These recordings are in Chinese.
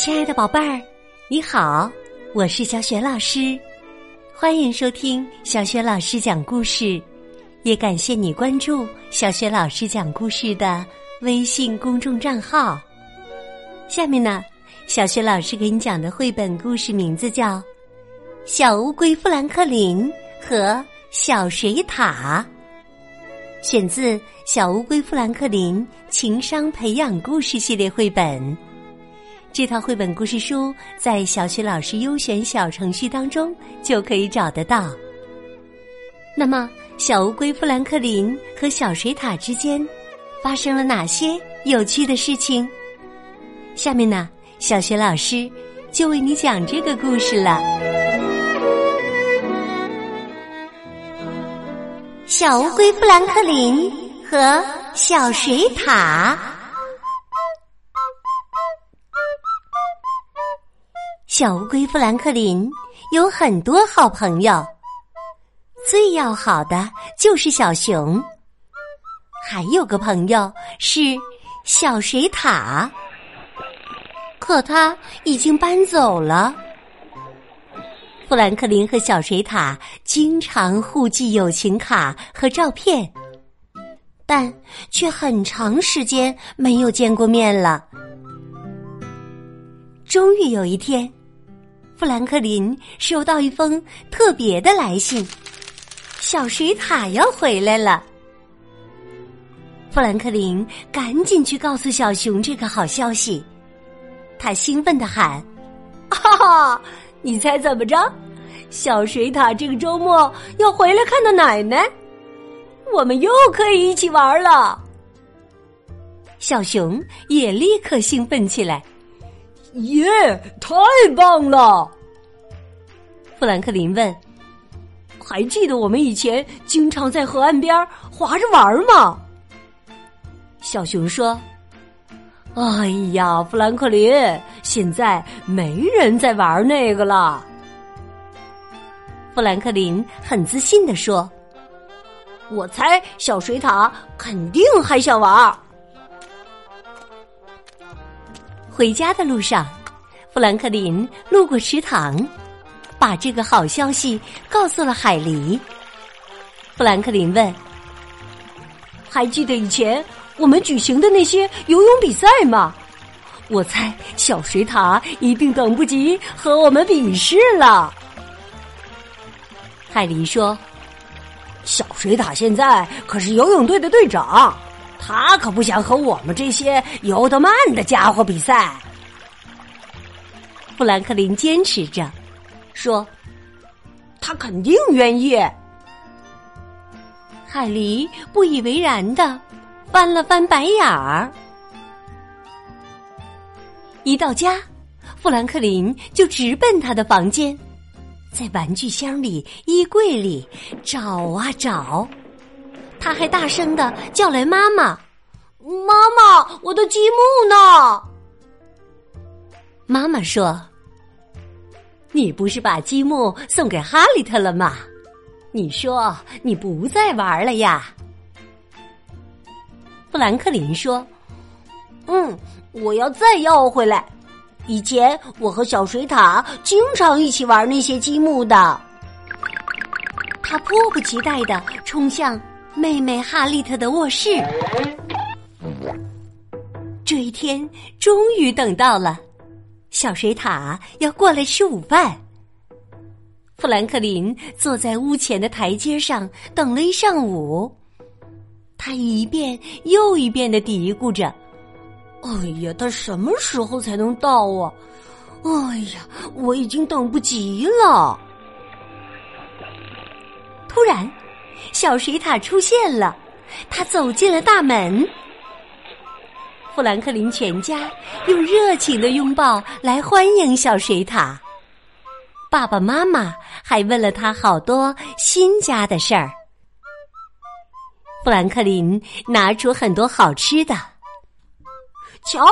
亲爱的宝贝儿，你好，我是小雪老师，欢迎收听小雪老师讲故事，也感谢你关注小雪老师讲故事的微信公众账号。下面呢，小雪老师给你讲的绘本故事名字叫《小乌龟富兰克林和小水獭》，选自《小乌龟富兰克林情商培养故事系列绘本》。这套绘本故事书在小雪老师优选小程序当中就可以找得到。那么，小乌龟富兰克林和小水獭之间发生了哪些有趣的事情？下面呢，小学老师就为你讲这个故事了。小乌龟富兰克林和小水獭。小乌龟富兰克林有很多好朋友，最要好的就是小熊，还有个朋友是小水獭，可他已经搬走了。富兰克林和小水獭经常互寄友情卡和照片，但却很长时间没有见过面了。终于有一天。富兰克林收到一封特别的来信，小水獭要回来了。富兰克林赶紧去告诉小熊这个好消息，他兴奋的喊：“哈哈，你猜怎么着？小水獭这个周末要回来看到奶奶，我们又可以一起玩了。”小熊也立刻兴奋起来。耶！太棒了！富兰克林问：“还记得我们以前经常在河岸边划着玩吗？”小熊说：“哎呀，富兰克林，现在没人在玩那个了。”富兰克林很自信的说：“我猜小水獭肯定还想玩。”回家的路上，富兰克林路过池塘，把这个好消息告诉了海狸。富兰克林问：“还记得以前我们举行的那些游泳比赛吗？我猜小水獭一定等不及和我们比试了。”海狸说：“小水獭现在可是游泳队的队长。”他可不想和我们这些游得慢的家伙比赛。富兰克林坚持着，说：“他肯定愿意。”海狸不以为然的翻了翻白眼儿。一到家，富兰克林就直奔他的房间，在玩具箱里、衣柜里找啊找。他还大声的叫来妈妈：“妈妈，我的积木呢？”妈妈说：“你不是把积木送给哈利特了吗？你说你不再玩了呀？”富兰克林说：“嗯，我要再要回来。以前我和小水獭经常一起玩那些积木的。”他迫不及待的冲向。妹妹哈利特的卧室，这一天终于等到了。小水獭要过来吃午饭。富兰克林坐在屋前的台阶上等了一上午，他一遍又一遍的嘀咕着：“哎呀，他什么时候才能到啊？哎呀，我已经等不及了。”突然。小水獭出现了，他走进了大门。富兰克林全家用热情的拥抱来欢迎小水獭，爸爸妈妈还问了他好多新家的事儿。富兰克林拿出很多好吃的，瞧，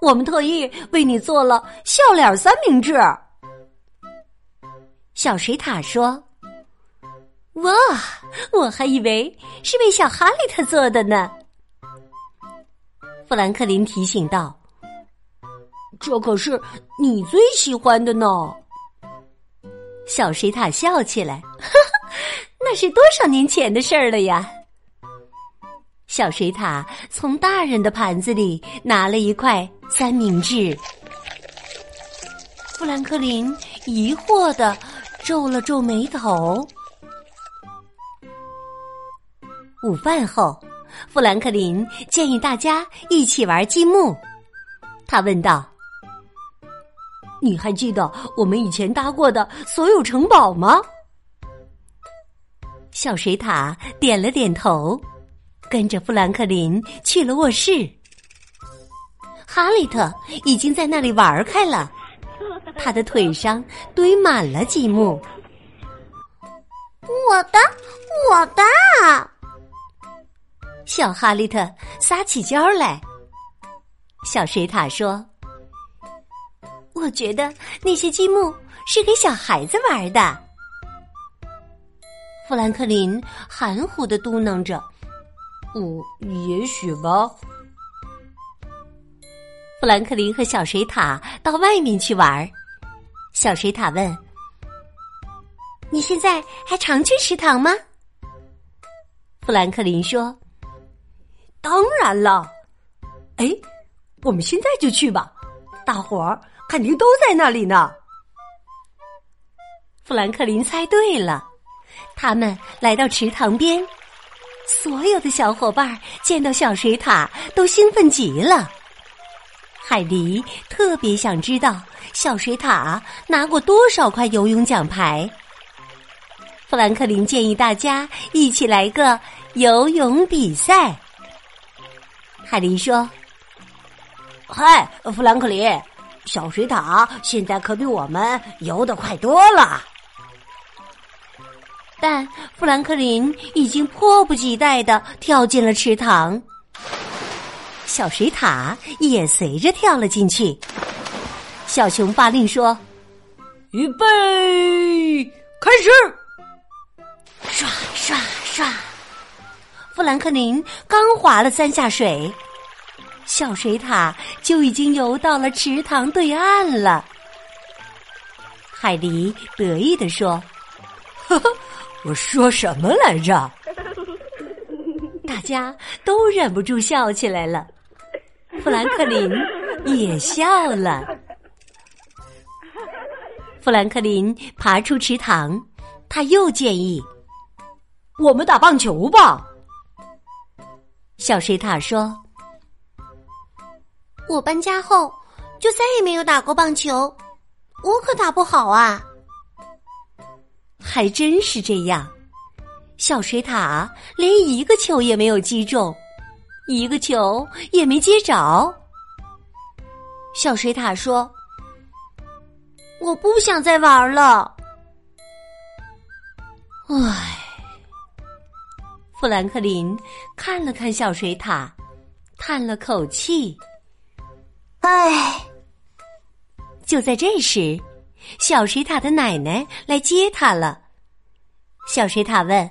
我们特意为你做了笑脸三明治。小水獭说。哇，我还以为是为小哈利特做的呢。富兰克林提醒道：“这可是你最喜欢的呢。”小水獭笑起来，哈 哈那是多少年前的事儿了呀！小水獭从大人的盘子里拿了一块三明治，富兰克林疑惑的皱了皱眉头。午饭后，富兰克林建议大家一起玩积木。他问道。你还记得我们以前搭过的所有城堡吗？小水獭点了点头，跟着富兰克林去了卧室。哈利特已经在那里玩开了，他的腿上堆满了积木。我的，我的！小哈利特撒起娇来。小水獭说。我觉得那些积木是给小孩子玩的。富兰克林含糊的嘟囔着：“嗯，也许吧。”富兰克林和小水獭到外面去玩。小水獭问：“你现在还常去池塘吗？”富兰克林说：“当然了。”哎，我们现在就去吧，大伙儿。肯定都在那里呢。富兰克林猜对了，他们来到池塘边，所有的小伙伴见到小水獭都兴奋极了。海迪特别想知道小水獭拿过多少块游泳奖牌。富兰克林建议大家一起来个游泳比赛。海林说：“嗨，富兰克林。”小水獭现在可比我们游的快多了，但富兰克林已经迫不及待的跳进了池塘，小水獭也随着跳了进去。小熊发令说：“预备，开始！”刷刷刷，富兰克林刚划了三下水。小水獭就已经游到了池塘对岸了。海迪得意地说：“呵呵，我说什么来着？”大家都忍不住笑起来了。富兰克林也笑了。富兰克林爬出池塘，他又建议：“我们打棒球吧。”小水獭说。我搬家后就再也没有打过棒球，我可打不好啊！还真是这样，小水獭连一个球也没有击中，一个球也没接着。小水獭说：“我不想再玩了。”唉，富兰克林看了看小水獭，叹了口气。唉，就在这时，小水獭的奶奶来接他了。小水獭问：“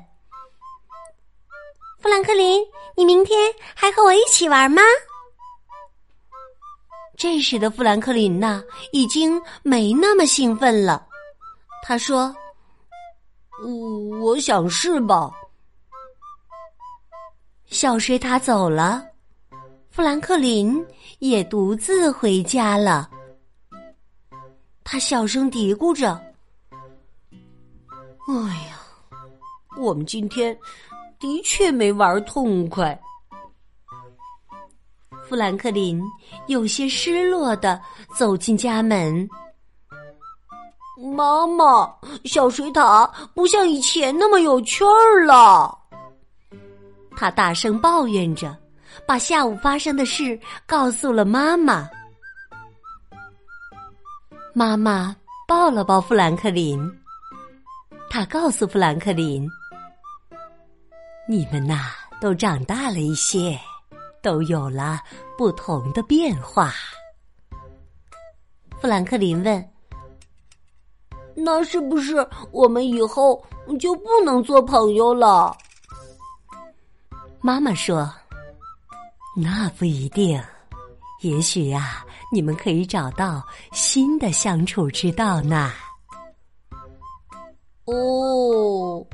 富兰克林，你明天还和我一起玩吗？”这时的富兰克林呢，已经没那么兴奋了。他说：“我，我想是吧。”小水獭走了。富兰克林也独自回家了。他小声嘀咕着：“哎呀，我们今天的确没玩痛快。”富兰克林有些失落的走进家门。妈妈，小水獭不像以前那么有趣儿了。他大声抱怨着。把下午发生的事告诉了妈妈。妈妈抱了抱富兰克林，他告诉富兰克林：“你们呐，都长大了一些，都有了不同的变化。”富兰克林问：“那是不是我们以后就不能做朋友了？”妈妈说。那不一定，也许呀，你们可以找到新的相处之道呢。哦，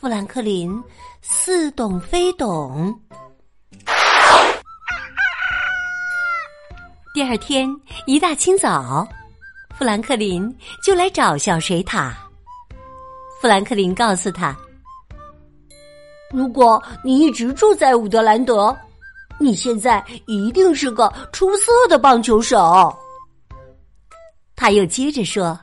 富兰克林似懂非懂。第二天一大清早，富兰克林就来找小水獭。富兰克林告诉他：“如果你一直住在伍德兰德，你现在一定是个出色的棒球手。”他又接着说：“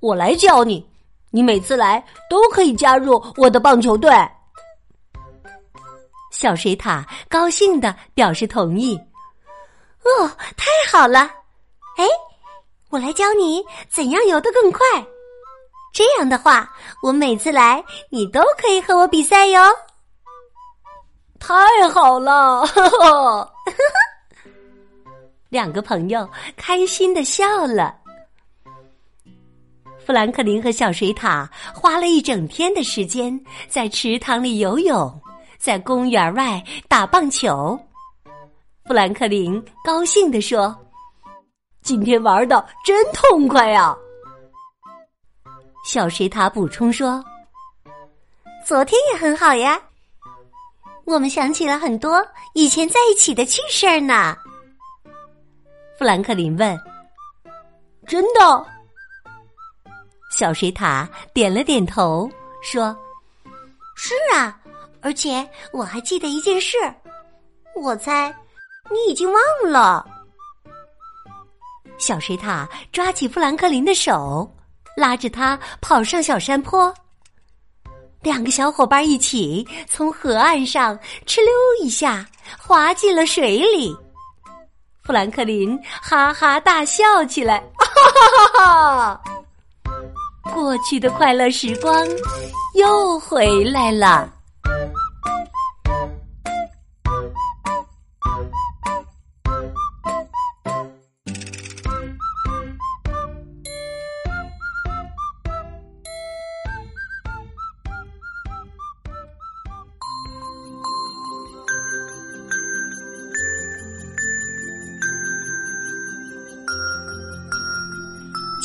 我来教你，你每次来都可以加入我的棒球队。”小水獭高兴的表示同意。哦，太好了！哎，我来教你怎样游得更快。这样的话，我每次来，你都可以和我比赛哟。太好了！两个朋友开心的笑了。富兰克林和小水獭花了一整天的时间在池塘里游泳，在公园外打棒球。富兰克林高兴地说：“今天玩的真痛快呀！”小水獭补充说：“昨天也很好呀，我们想起了很多以前在一起的趣事儿呢。”富兰克林问：“真的？”小水獭点了点头，说：“是啊，而且我还记得一件事，我猜。”你已经忘了。小水獭抓起富兰克林的手，拉着他跑上小山坡。两个小伙伴一起从河岸上哧溜一下滑进了水里。富兰克林哈哈大笑起来，哈哈哈哈！过去的快乐时光又回来了。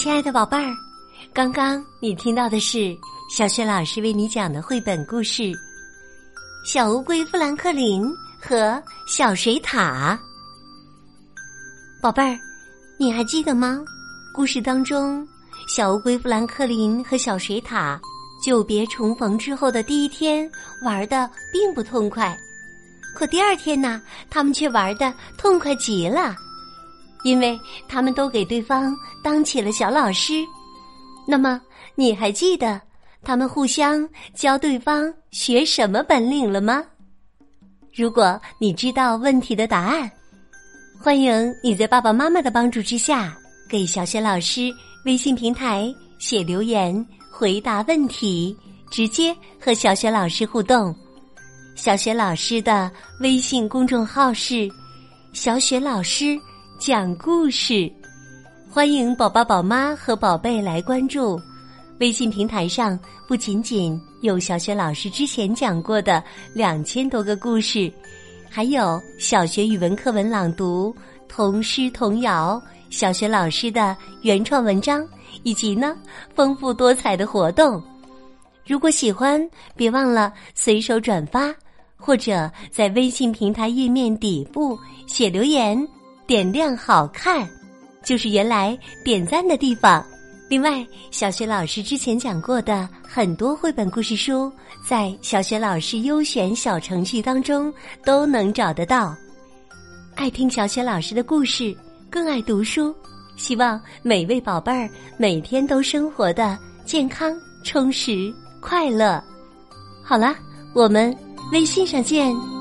亲爱的宝贝儿，刚刚你听到的是小雪老师为你讲的绘本故事《小乌龟富兰克林和小水獭》。宝贝儿，你还记得吗？故事当中，小乌龟富兰克林和小水獭久别重逢之后的第一天玩的并不痛快，可第二天呢，他们却玩的痛快极了。因为他们都给对方当起了小老师，那么你还记得他们互相教对方学什么本领了吗？如果你知道问题的答案，欢迎你在爸爸妈妈的帮助之下，给小雪老师微信平台写留言回答问题，直接和小雪老师互动。小雪老师的微信公众号是“小雪老师”。讲故事，欢迎宝宝、宝妈和宝贝来关注。微信平台上不仅仅有小学老师之前讲过的两千多个故事，还有小学语文课文朗读、童诗童谣、小学老师的原创文章，以及呢丰富多彩的活动。如果喜欢，别忘了随手转发，或者在微信平台页面底部写留言。点亮好看，就是原来点赞的地方。另外，小学老师之前讲过的很多绘本故事书，在小学老师优选小程序当中都能找得到。爱听小学老师的故事，更爱读书，希望每位宝贝儿每天都生活的健康、充实、快乐。好了，我们微信上见。